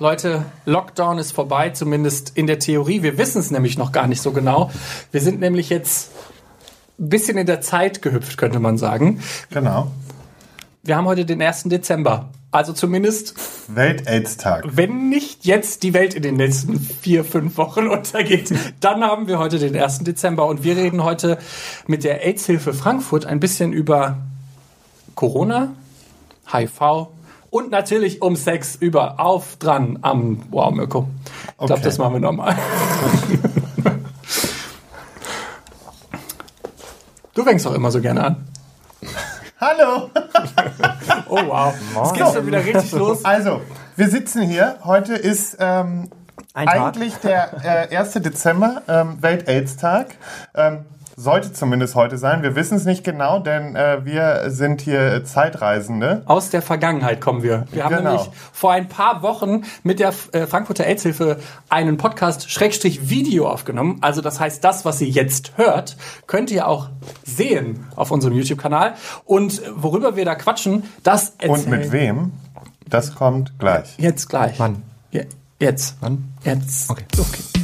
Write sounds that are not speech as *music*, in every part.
Leute, Lockdown ist vorbei, zumindest in der Theorie. Wir wissen es nämlich noch gar nicht so genau. Wir sind nämlich jetzt ein bisschen in der Zeit gehüpft, könnte man sagen. Genau. Wir haben heute den 1. Dezember. Also zumindest, Welt-AIDS-Tag. wenn nicht jetzt die Welt in den nächsten vier, fünf Wochen untergeht, dann haben wir heute den 1. Dezember und wir reden heute mit der AIDS-Hilfe Frankfurt ein bisschen über Corona, HIV und natürlich um Sex über auf dran am Wow Mirko. Ich glaube, Okay. das machen wir nochmal. Du fängst doch immer so gerne an. Hallo! Oh wow. Es geht schon wieder richtig los. Also, wir sitzen hier. Heute ist ähm, Ein Tag. eigentlich der äh, 1. Dezember, ähm, Welt-AIDS-Tag. Ähm, sollte zumindest heute sein. Wir wissen es nicht genau, denn äh, wir sind hier Zeitreisende. Aus der Vergangenheit kommen wir. Wir haben Genau. nämlich vor ein paar Wochen mit der äh, Frankfurter AIDS-Hilfe einen Podcast Schrägstrich Video aufgenommen. Also das heißt, das, was ihr jetzt hört, könnt ihr auch sehen auf unserem YouTube-Kanal. Und worüber wir da quatschen, das erzählen Und mit wem? Das kommt gleich. Jetzt gleich. Wann? Ja, jetzt. Wann? Jetzt. Okay. okay.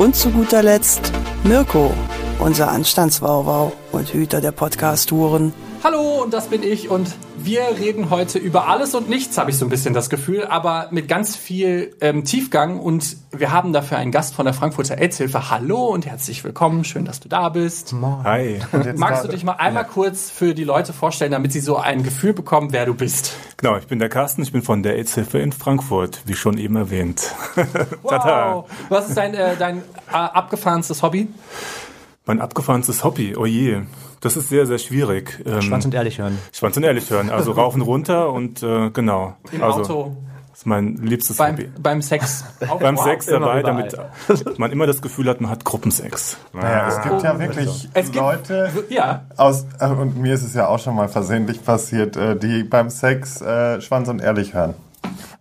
Und zu guter Letzt Mirko, unser Anstandswauwau und Hüter der Podcast-Touren. Hallo, und das bin ich und wir reden heute über alles und nichts, habe ich so ein bisschen das Gefühl, aber mit ganz viel ähm, Tiefgang und wir haben dafür einen Gast von der Frankfurter AIDS-Hilfe. Hallo und herzlich willkommen, schön, dass du da bist. Hi. Magst du dich mal einmal kurz für die Leute vorstellen, damit sie so ein Gefühl bekommen, wer du bist? Genau, ich bin der Carsten, ich bin von der AIDS-Hilfe in Frankfurt, wie schon eben erwähnt. *laughs* Tada. Wow. Was ist dein, äh, dein äh, abgefahrenstes Hobby? Mein abgefahrenstes Hobby, oh je. Das ist sehr, sehr schwierig. Ähm, Schwanz und ehrlich hören. Schwanz und ehrlich hören. Also und runter und äh, genau. Im also, Auto, Das ist mein liebstes beim, Hobby. beim Sex. *laughs* Beim Wow. Sex dabei, überall. damit man immer das Gefühl hat, man hat Gruppensex. Naja, es gibt ja wirklich Es gibt- Leute Ja, aus, äh, und mir ist es ja auch schon mal versehentlich passiert, äh, die beim Sex äh, Schwanz und ehrlich hören.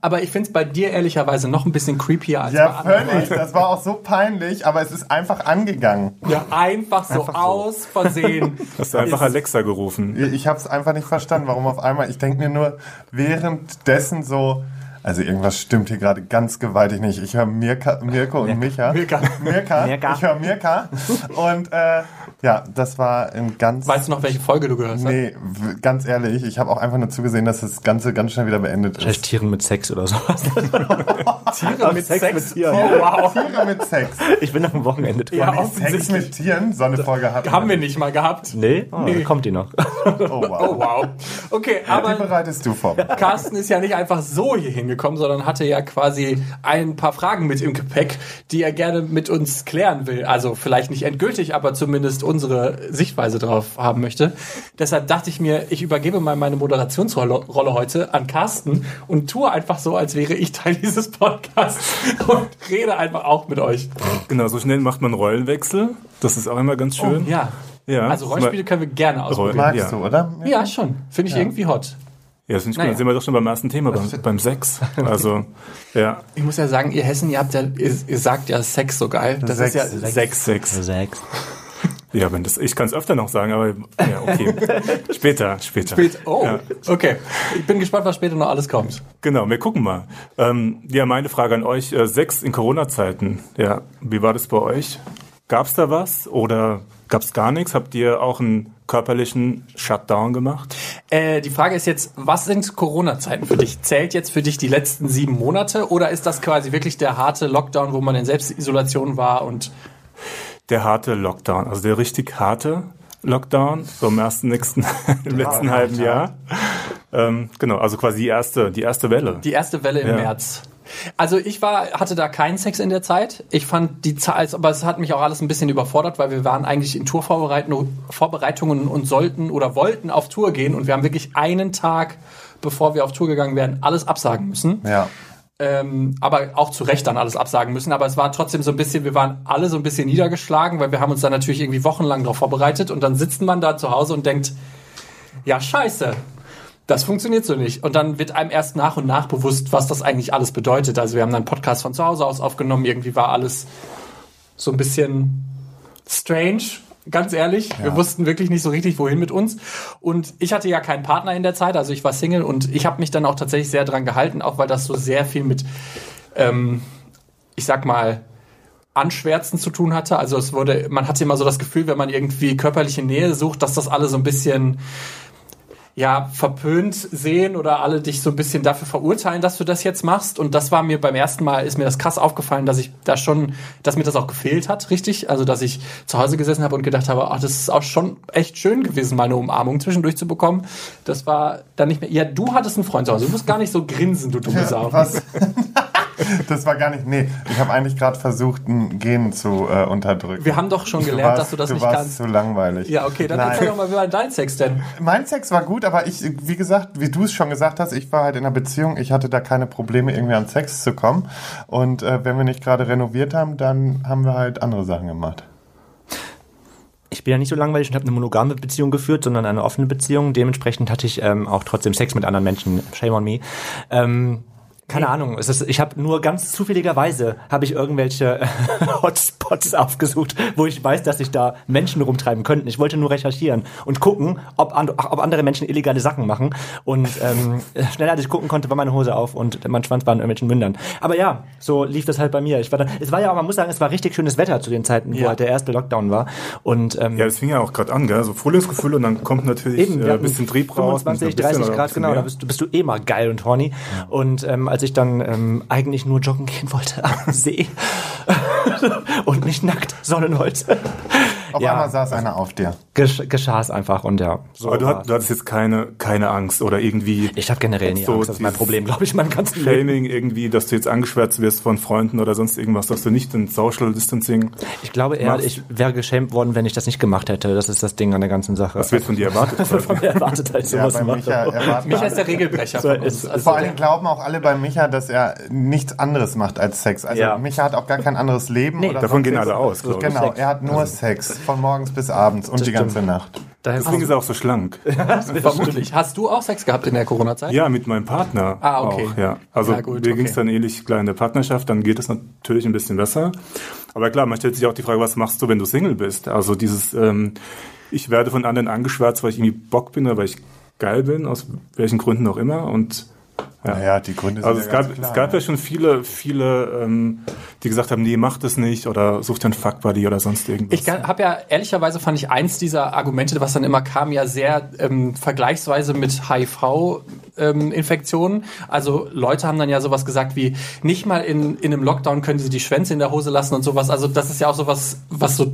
Aber ich finde es bei dir ehrlicherweise noch ein bisschen creepier als Ja, bei anderen. völlig. Das war auch so peinlich, aber es ist einfach angegangen. Ja, einfach so aus Versehen. *laughs* Hast du einfach Ist- Alexa gerufen. Ich habe es einfach nicht verstanden, warum auf einmal. Ich denke mir nur währenddessen so, also irgendwas stimmt hier gerade ganz gewaltig nicht. Ich höre Mirka, Mirko und Micha. Mirka. Mirka. Mirka. Ich höre Mirka. Und äh, ja, das war ein ganz. Weißt du noch, welche Folge du gehört hast? Nee, ganz ehrlich, ich habe auch einfach nur zugesehen, dass das Ganze ganz schnell wieder beendet Vielleicht ist. Tieren mit Sex oder sowas. *laughs* Tiere mit Sex Sex. mit Tieren. Oh, wow. Tiere mit Sex. Ich bin am Wochenende dran. Ja, Sex mit Tieren, so eine Folge hatten Haben wir nicht mal gehabt. Nee? Oh, Nee. Kommt die noch. *laughs* Oh, wow. Oh, wow. Okay, Wie aber bereitest du vor? Carsten ist ja nicht einfach so hier hingekommen, sondern hatte ja quasi ein paar Fragen mit im Gepäck, die er gerne mit uns klären will. Also vielleicht nicht endgültig, aber zumindest unsere Sichtweise drauf haben möchte. Deshalb dachte ich mir, ich übergebe mal meine Moderationsrolle Rolle heute an Carsten und tue einfach so, als wäre ich Teil dieses Podcasts und rede einfach auch mit euch. Genau, so schnell macht man Rollenwechsel. Das ist auch immer ganz schön. Oh, Ja. Ja. Also Rollenspiele können wir gerne ausprobieren. Magst Ja. du, oder? Ja, schon. Finde ich irgendwie hot. Ja, das finde ich gut. Naja. Dann sind wir doch schon beim ersten Thema, beim, beim Sex. *laughs* Also, ja. Ich muss ja sagen, ihr Hessen, ihr habt ja, ihr, ihr sagt ja Sex so geil. Das Sex. ist ja Sex. Sex. Sex. Ja, wenn das, ich kann es öfter noch sagen, aber ja, okay. *laughs* später, später. Spät- Oh, Ja. okay. Ich bin gespannt, was später noch alles kommt. Genau, wir gucken mal. Ähm, ja, meine Frage an euch. Äh, Sex in Corona-Zeiten. Ja, wie war das bei euch? Gab's da was oder gab's gar nichts? Habt ihr auch einen körperlichen Shutdown gemacht? Äh, die Frage ist jetzt, was sind Corona-Zeiten für dich? Zählt jetzt für dich die letzten sieben Monate oder ist das quasi wirklich der harte Lockdown, wo man in Selbstisolation war und Der harte Lockdown, also der richtig harte Lockdown, so im ersten nächsten, *laughs* im letzten halben Jahr. Ähm, genau, also quasi die erste, die erste Welle. die erste Welle im Ja. März? Also ich war, hatte da keinen Sex in der Zeit. Ich fand die Zeit, aber es hat mich auch alles ein bisschen überfordert, weil wir waren eigentlich in Tourvorbereitungen Vorbereitungen und sollten oder wollten auf Tour gehen und wir haben wirklich einen Tag bevor wir auf Tour gegangen wären, alles absagen müssen. Ja. Ähm, aber auch zu Recht dann alles absagen müssen. Aber es war trotzdem so ein bisschen, wir waren alle so ein bisschen niedergeschlagen, weil wir haben uns dann natürlich irgendwie wochenlang darauf vorbereitet und dann sitzt man da zu Hause und denkt, ja, scheiße. Das funktioniert so nicht. Und dann wird einem erst nach und nach bewusst, was das eigentlich alles bedeutet. Also wir haben dann Podcast von zu Hause aus aufgenommen. Irgendwie war alles so ein bisschen strange, ganz ehrlich. Wir wussten wirklich nicht so richtig, wohin mit uns. Und ich hatte ja keinen Partner in der Zeit, also ich war Single und ich habe mich dann auch tatsächlich sehr dran gehalten, auch weil das so sehr viel mit, ähm, ich sag mal, Anschwärzen zu tun hatte. Also es wurde, man hatte immer so das Gefühl, wenn man irgendwie körperliche Nähe sucht, dass das alle so ein bisschen ja, verpönt sehen oder alle dich so ein bisschen dafür verurteilen, dass du das jetzt machst. Und das war mir beim ersten Mal, ist mir das krass aufgefallen, dass ich da schon, dass mir das auch gefehlt hat, richtig. Also, dass ich zu Hause gesessen habe und gedacht habe, ach, das ist auch schon echt schön gewesen, mal eine Umarmung zwischendurch zu bekommen. Das war dann nicht mehr, ja, du hattest einen Freund zu Hause. Du musst gar nicht so grinsen, du dumme Sau. Was? *laughs* das war gar nicht. Nee, ich habe eigentlich gerade versucht, ein Gen zu äh, unterdrücken. Wir haben doch schon gelernt, warst- dass du das du nicht warst kannst. zu langweilig. Ja, okay, dann Nein. erzähl doch mal, wie war dein Sex denn? Mein Sex war gut, aber ich, wie gesagt, wie du es schon gesagt hast, ich war halt in einer Beziehung. Ich hatte da keine Probleme, irgendwie an Sex zu kommen. Und äh, wenn wir nicht gerade renoviert haben, dann haben wir halt andere Sachen gemacht. Ich bin ja nicht so langweilig und habe eine monogame Beziehung geführt, sondern eine offene Beziehung. Dementsprechend hatte ich ähm, auch trotzdem Sex mit anderen Menschen. Shame on me. Ähm, keine Ahnung. Es ist, ich habe nur ganz zufälligerweise habe ich irgendwelche *laughs* Hotspots aufgesucht, wo ich weiß, dass sich da Menschen rumtreiben könnten. Ich wollte nur recherchieren und gucken, ob, an, ob andere Menschen illegale Sachen machen. Und ähm, *laughs* schneller als ich gucken konnte, war meine Hose auf und mein Schwanz war in irgendwelchen Mündern. Aber ja, so lief das halt bei mir. Ich war da, es war ja, man muss sagen, es war richtig schönes Wetter zu den Zeiten, wo Ja. halt der erste Lockdown war. Und ähm, Ja, das fing ja auch gerade an, gell? So Frühlingsgefühl und dann kommt natürlich Eben, äh, ein bisschen Trieb raus. 25, ein bisschen 30 oder ein Grad, genau, da bist du, bist du eh mal geil und horny. Und ähm, als ich dann ähm, eigentlich nur joggen gehen wollte am *laughs* See. Und nicht nackt, sondern wollte, Auf Ja. einmal saß einer auf dir. gesch geschah es einfach und ja. So Aber du, hat, du hattest jetzt keine, keine Angst oder irgendwie ich habe generell nie So Angst, das ist mein Problem, glaube ich, in meinem ganzen Leben. Shaming irgendwie, dass du jetzt angeschwärzt wirst von Freunden oder sonst irgendwas, dass du nicht in Social Distancing. Ich glaube eher, machst. ich wäre geschämt worden, wenn ich das nicht gemacht hätte. Das ist das Ding an der ganzen Sache. Was wird von dir erwartet? *laughs* von mir erwartet, als ich Ja, sowas mache. Micha ist der Regelbrecher uns. ist- *laughs* Also Vor allem glauben auch alle bei Micha, dass er nichts anderes macht als Sex. Also Ja. Micha hat auch gar kein anderes Leben. Nee, oder davon gehen alle aus, ich. Genau, er hat nur Sex. Von morgens bis abends und die ganze Nacht. Daher Deswegen ist er auch so schlank. *laughs* Vermutlich. Hast du auch Sex gehabt in der Corona-Zeit? Ja, mit meinem Partner. Ah, okay. Auch, ja. Also Ja, gut, mir okay. ging es dann ähnlich klar in der Partnerschaft, dann geht es natürlich ein bisschen besser. Aber klar, man stellt sich auch die Frage, was machst du, wenn du Single bist? Also dieses, ähm, ich werde von anderen angeschwärzt, weil ich irgendwie Bock bin oder weil ich geil bin, aus welchen Gründen auch immer. Und ja. Naja, die Gründe sind Also ja es gab, ganz klar. es gab ja schon viele, viele, ähm, die gesagt haben, nee, mach das nicht oder such dir einen Fuckbuddy oder sonst irgendwas. Ich habe ja ehrlicherweise fand ich eins dieser Argumente, was dann immer kam, ja sehr ähm, vergleichsweise mit HIV-Infektionen. also Leute haben dann ja sowas gesagt wie nicht mal in, in einem Lockdown können sie die Schwänze in der Hose lassen und sowas. Also das ist ja auch sowas, was so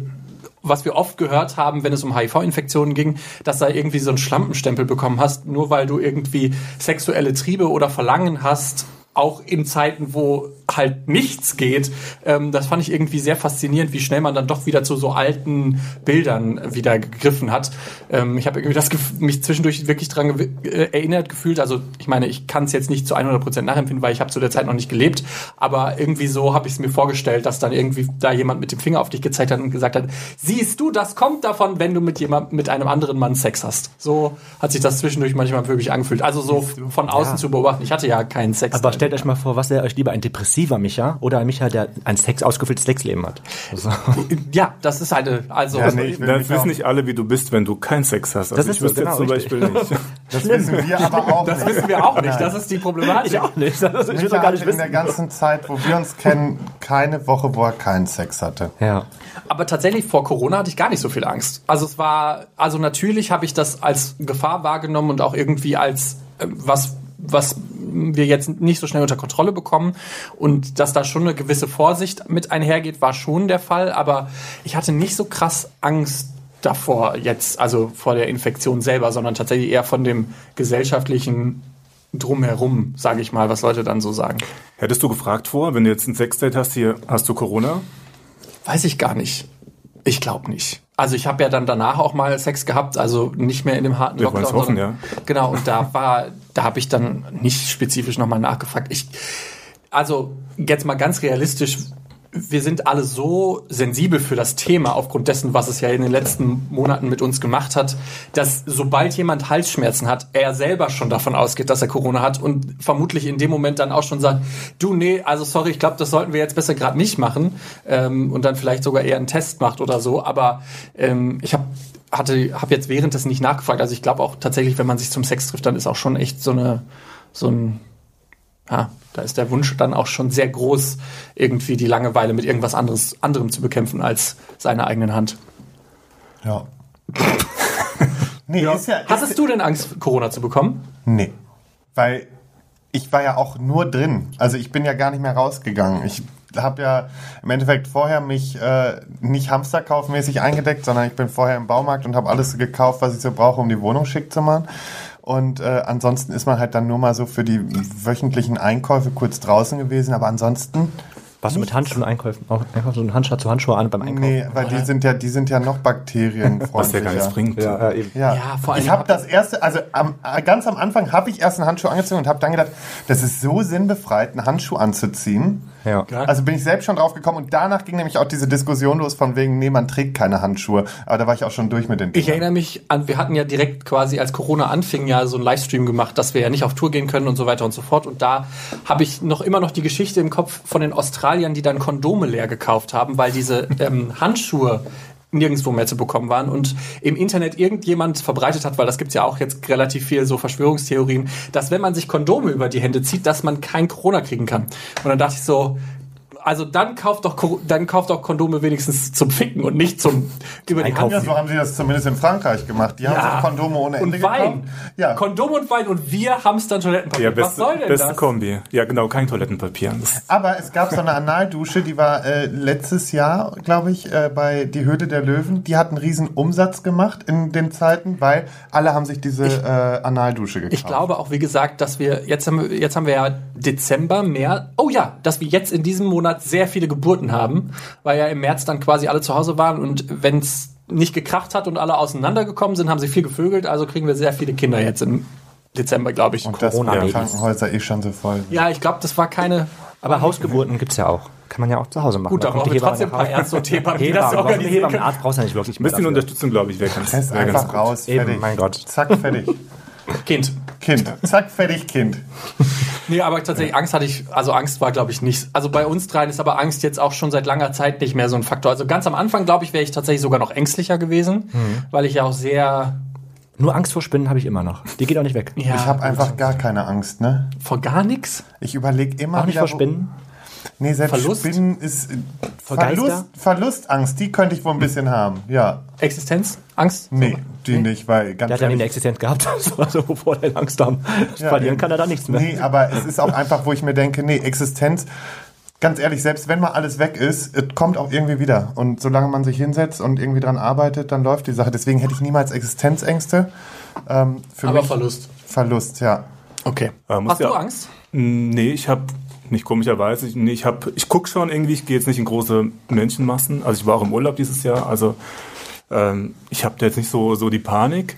was wir oft gehört haben, wenn es um HIV-Infektionen ging, dass da irgendwie so einen Schlampenstempel bekommen hast, nur weil du irgendwie sexuelle Triebe oder Verlangen hast, auch in Zeiten, wo halt nichts geht. Ähm, das fand ich irgendwie sehr faszinierend, wie schnell man dann doch wieder zu so alten Bildern wieder gegriffen hat. Ähm, ich habe irgendwie das mich zwischendurch wirklich dran gew- äh, erinnert gefühlt. Also ich meine, ich kann es jetzt nicht zu 100% nachempfinden, weil ich habe zu der Zeit noch nicht gelebt. Aber irgendwie so habe ich es mir vorgestellt, dass dann irgendwie da jemand mit dem Finger auf dich gezeigt hat und gesagt hat, siehst du, das kommt davon, wenn du mit jemand, mit einem anderen Mann Sex hast. So hat sich das zwischendurch manchmal wirklich angefühlt. Also so von außen zu beobachten. Ich hatte ja keinen Sex. Aber stellt euch mal vor, was wäre euch lieber, ein depressiver Micha oder ein Micha, der ein Sex ausgefülltes Sexleben hat? Also, ja, das ist eine, also Ja, nee, Das wissen auch- nicht alle, wie du bist, wenn du keinen Sex hast. Also Das ich so, wüsste jetzt genau, zum richtig. Beispiel nicht. *laughs* Das wissen wir aber auch das nicht. wissen wir auch nicht. Das ist die Problematik. ich auch nicht. Also, ich will gar nicht hatte in der wissen. ganzen Zeit, wo wir uns kennen, keine Woche, wo er keinen Sex hatte. Ja. Aber tatsächlich vor Corona hatte ich gar nicht so viel Angst. Also es war, also natürlich habe ich das als Gefahr wahrgenommen und auch irgendwie als äh, was, was wir jetzt nicht so schnell unter Kontrolle bekommen und dass da schon eine gewisse Vorsicht mit einhergeht, war schon der Fall. Aber ich hatte nicht so krass Angst davor jetzt, also vor der Infektion selber, sondern tatsächlich eher von dem gesellschaftlichen Drumherum, sage ich mal, was Leute dann so sagen. Hättest du gefragt vor, wenn du jetzt ein Sexdate hast, hier hast du Corona? Weiß ich gar nicht. Ich glaube nicht. Also ich habe ja dann danach auch mal Sex gehabt, also nicht mehr in dem harten Wir Lockdown. hoffen, ja. Genau, und da war, da habe ich dann nicht spezifisch nochmal nachgefragt. Ich, also jetzt mal ganz realistisch, wir sind alle so sensibel für das Thema aufgrund dessen, was es ja in den letzten Monaten mit uns gemacht hat, dass sobald jemand Halsschmerzen hat, er selber schon davon ausgeht, dass er Corona hat und vermutlich in dem Moment dann auch schon sagt, du nee, also sorry, ich glaube, das sollten wir jetzt besser gerade nicht machen ähm, und dann vielleicht sogar eher einen Test macht oder so. Aber ähm, ich habe hatte, habe jetzt während des nicht nachgefragt. Also ich glaube auch tatsächlich, wenn man sich zum Sex trifft, dann ist auch schon echt so eine so ein ja, da ist der Wunsch dann auch schon sehr groß, irgendwie die Langeweile mit irgendwas anderes, anderem zu bekämpfen als seiner eigenen Hand. Ja. nee, ist ja. Ist, Hattest du denn Angst, Corona zu bekommen? Nee. Weil ich war ja auch nur drin. Also ich bin ja gar nicht mehr rausgegangen. Ich habe ja im Endeffekt vorher mich äh, nicht hamsterkaufmäßig eingedeckt, sondern ich bin vorher im Baumarkt und habe alles gekauft, was ich so brauche, um die Wohnung schick zu machen. Und äh, ansonsten ist man halt dann nur mal so für die wöchentlichen Einkäufe kurz draußen gewesen. Aber ansonsten, Warst du mit Handschuhen einkaufen? Auch einfach so ein Handschuh zu Handschuhe an beim Einkaufen? nee, weil die sind ja, die sind ja noch bakterienfreundlicher. Was ja gar nichts bringt. Ja, äh, eben. Ja, Ja, vor allem ich habe hab- das erste, also am, ganz am Anfang habe ich erst einen Handschuh angezogen und habe dann gedacht, das ist so sinnbefreit, einen Handschuh anzuziehen. Ja. Also bin ich selbst schon drauf gekommen und danach ging nämlich auch diese Diskussion los von wegen, nee, man trägt keine Handschuhe. Aber da war ich auch schon durch mit den Ich Dingern. erinnere mich an, wir hatten ja direkt quasi, als Corona anfing, ja so einen Livestream gemacht, dass wir ja nicht auf Tour gehen können und so weiter und so fort. Und da habe ich noch immer noch die Geschichte im Kopf von den Australiern, die dann Kondome leer gekauft haben, weil diese ähm, *laughs* Handschuhe nirgendwo mehr zu bekommen waren und im Internet irgendjemand verbreitet hat, weil das gibt's ja auch jetzt relativ viel so Verschwörungstheorien, dass wenn man sich Kondome über die Hände zieht, dass man kein Corona kriegen kann. Und dann dachte ich so, also dann kauft doch dann kauft doch Kondome wenigstens zum Ficken und nicht zum über die Hand Ja, so haben sie das zumindest in Frankreich gemacht. Die haben Ja. so Kondome ohne Ende und Wein. gekauft. Ja. Kondom und Wein und wir hamstern Toilettenpapier. Ja, Was beste, soll denn beste das? Kombi. Ja, genau, kein Toilettenpapier. Aber es gab so eine Analdusche, die war äh, letztes Jahr, glaube ich, äh, bei Die Höhle der Löwen. Die hat einen riesen Umsatz gemacht in den Zeiten, weil alle haben sich diese äh, Analdusche gekauft. Ich glaube auch, wie gesagt, dass wir jetzt haben wir, jetzt haben wir ja Dezember, März. Oh ja, dass wir jetzt in diesem Monat sehr viele Geburten haben, weil ja im März dann quasi alle zu Hause waren und wenn es nicht gekracht hat und alle auseinandergekommen sind, haben sie viel gevögelt. Also kriegen wir sehr viele Kinder jetzt im Dezember, glaube ich. Und das waren Corona-Babys. Krankenhäuser eh schon so voll. ja, ich glaube, das war keine. Aber Hausgeburten gibt's ja auch. Kann man ja auch zu Hause machen. Gut, da kommt brauchen die wir trotzdem ein paar Ärzte und Hebammen, die das Hebamme, brauchst du ja nicht wirklich ein bisschen dafür. Unterstützung, glaube ich, wäre ganz, wär ganz einfach gut. raus, Eben, fertig. mein Gott. Zack, fertig. Kind. Kind. Zack, fertig, Kind. Nee, aber tatsächlich Angst hatte ich, also Angst war, glaube ich, nicht. Also bei uns dreien ist aber Angst jetzt auch schon seit langer Zeit nicht mehr so ein Faktor. Also ganz am Anfang, glaube ich, wäre ich tatsächlich sogar noch ängstlicher gewesen, weil ich ja auch sehr Nur Angst vor Spinnen habe ich immer noch. Die geht auch nicht weg. ja, Ich habe einfach gar keine Angst, ne? vor gar nichts. Ich überlege immer Auch nicht wieder, vor wo- Spinnen. Nee, selbst Verlust? Spinnen ist äh, Verlust? Verlustangst, die könnte ich wohl ein bisschen haben. Ja. Existenz, Angst. Nee, die nicht, weil ganz Der hat ja nie eine Existenz gehabt, also bevor der Angst haben. Ja, Verlieren eben. kann er da nichts mehr. Nee, aber es ist auch einfach, wo ich mir denke, nee, Existenz, ganz ehrlich, selbst wenn mal alles weg ist, es kommt auch irgendwie wieder. Und solange man sich hinsetzt und irgendwie dran arbeitet, dann läuft die Sache. Deswegen hätte ich niemals Existenzängste. Ähm, für Aber mich Verlust. Verlust, ja. Okay. Hast ja- du Angst? Mm, Nee, ich habe nicht komischerweise, ich, ich habe, ich gucke schon irgendwie, ich gehe jetzt nicht in große Menschenmassen. Also ich war auch im Urlaub dieses Jahr, also ähm, ich habe da jetzt nicht so so die Panik.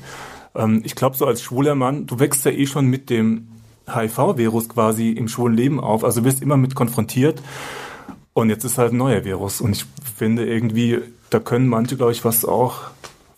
Ähm, ich glaube so als schwuler Mann, du wächst ja eh schon mit dem HIV-Virus quasi im schwulen Leben auf, also wirst immer mit konfrontiert. Und jetzt ist halt ein neuer Virus und ich finde irgendwie, da können manche, glaube ich, was auch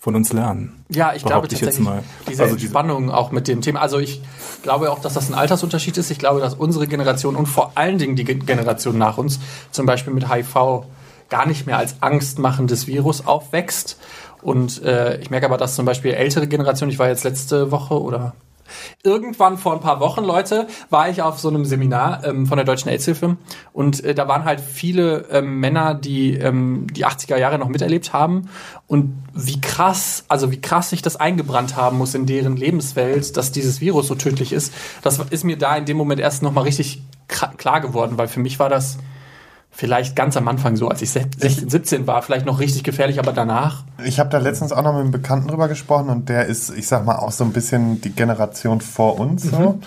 von uns lernen. Ja, ich glaube ich tatsächlich, diese Also diese- Entspannung auch mit dem Thema. Also ich glaube auch, dass das ein Altersunterschied ist. Ich glaube, dass unsere Generation und vor allen Dingen die Ge- Generation nach uns zum Beispiel mit HIV gar nicht mehr als angstmachendes Virus aufwächst. Und äh, ich merke aber, dass zum Beispiel ältere Generationen, ich war jetzt letzte Woche oder irgendwann vor ein paar Wochen, Leute, war ich auf so einem Seminar ähm, von der Deutschen AIDS-Hilfe und äh, da waren halt viele ähm, Männer, die ähm, die 80er Jahre noch miterlebt haben und wie krass, also wie krass sich das eingebrannt haben muss in deren Lebenswelt, dass dieses Virus so tödlich ist. Das ist mir da in dem Moment erst nochmal richtig klar geworden, weil für mich war das vielleicht ganz am Anfang so, als ich 16, 17 war, vielleicht noch richtig gefährlich, aber danach Ich habe da letztens auch noch mit einem Bekannten drüber gesprochen und der ist, ich sag mal, auch so ein bisschen die Generation vor uns so.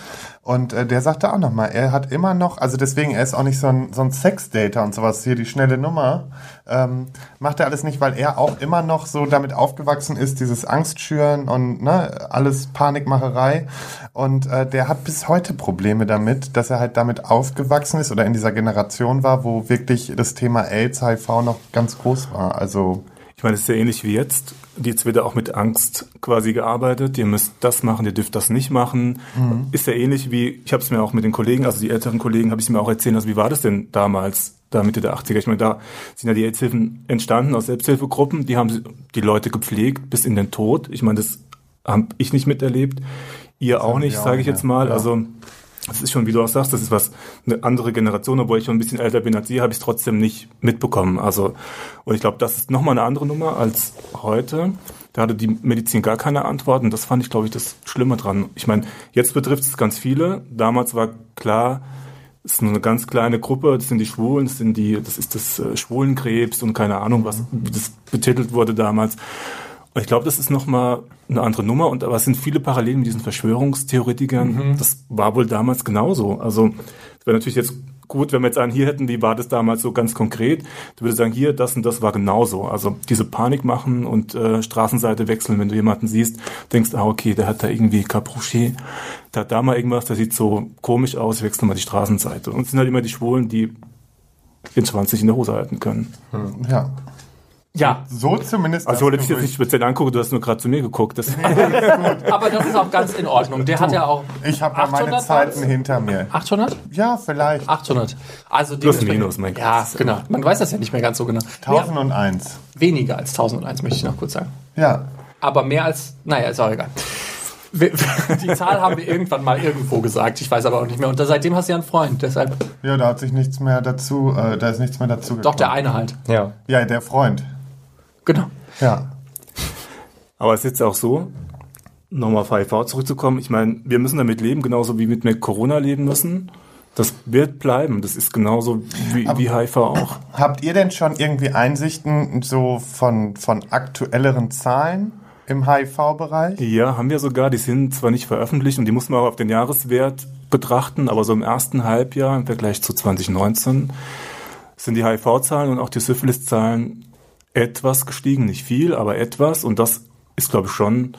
Und äh, der sagte auch nochmal, er hat immer noch, also deswegen, er ist auch nicht so ein, so ein Sex-Data und sowas, hier die schnelle Nummer, ähm, macht er alles nicht, weil er auch immer noch so damit aufgewachsen ist, dieses Angstschüren und ne, alles Panikmacherei. Und äh, der hat bis heute Probleme damit, dass er halt damit aufgewachsen ist oder in dieser Generation war, wo wirklich das Thema AIDS, HIV noch ganz groß war. Also Ich meine, es ist ja ähnlich wie jetzt. Jetzt wird ja auch mit Angst quasi gearbeitet. Ihr müsst das machen, ihr dürft das nicht machen. Ist ja ähnlich wie, ich habe es mir auch mit den Kollegen, also die älteren Kollegen, habe ich mir auch erzählt, also wie war das denn damals, da Mitte der 80er? Ich meine, da sind ja die AIDS-Hilfen entstanden aus Selbsthilfegruppen, die haben die Leute gepflegt bis in den Tod. Ich meine, das habe ich nicht miterlebt. Ihr auch haben nicht, auch sage ich jetzt mal. ja. Also das ist schon, wie du auch sagst, das ist was, eine andere Generation, obwohl ich schon ein bisschen älter bin als ihr, habe ich es trotzdem nicht mitbekommen. Also, und ich glaube, das ist nochmal eine andere Nummer als heute. Da hatte die Medizin gar keine Antworten. Das fand ich, glaube ich, das Schlimme dran. Ich meine, jetzt betrifft es ganz viele. Damals war klar, es ist nur eine ganz kleine Gruppe, das sind die Schwulen, das sind die, das ist das äh, Schwulenkrebs und keine Ahnung, was, wie das betitelt wurde damals. Ich glaube, das ist nochmal eine andere Nummer. Und aber es sind viele Parallelen mit diesen Verschwörungstheoretikern. Das war wohl damals genauso. Also es wäre natürlich jetzt gut, wenn wir jetzt einen hier hätten, wie war das damals so ganz konkret. Du würdest sagen, hier, das und das war genauso. Also diese Panik machen und äh, Straßenseite wechseln, wenn du jemanden siehst, denkst, ah, okay, der hat da irgendwie Capuchet, der hat da mal irgendwas, der sieht so komisch aus, ich wechsle mal die Straßenseite. Und es sind halt immer die Schwulen, die den 20 in der Hose halten können. ja, Ja, so zumindest. Also, wenn das ich jetzt nicht speziell angucke, du hast nur gerade zu mir geguckt. Das, *laughs* aber das ist auch ganz in Ordnung. Der hat ja auch Ich habe ja meine 800 Zeiten hinter mir. 800? Ja, vielleicht. 800. Also Plus, minus, mein Gott. Ja, genau. Man weiß das ja nicht mehr ganz so genau. 1001. Weniger als 1001, möchte ich noch kurz sagen. Ja. Aber mehr als, naja, ist auch egal. Die Zahl haben wir irgendwann mal irgendwo gesagt. Ich weiß aber auch nicht mehr. Und seitdem hast du ja einen Freund. Deshalb, Ja, da hat sich nichts mehr dazu, äh, da ist nichts mehr dazu doch der eine halt. Ja. Ja, der Freund. Genau. Ja. Aber es ist jetzt auch so, nochmal auf HIV zurückzukommen. Ich meine, wir müssen damit leben, genauso wie mit, mit Corona leben müssen. Das wird bleiben. Das ist genauso wie, wie HIV auch. Habt ihr denn schon irgendwie Einsichten so von, von aktuelleren Zahlen im HIV-Bereich? Ja, haben wir sogar. Die sind zwar nicht veröffentlicht und die muss man auch auf den Jahreswert betrachten, aber so im ersten Halbjahr im Vergleich zu 2019 sind die HIV-Zahlen und auch die Syphilis-Zahlen etwas gestiegen. Nicht viel, aber etwas. Und das ist, glaube ich, schon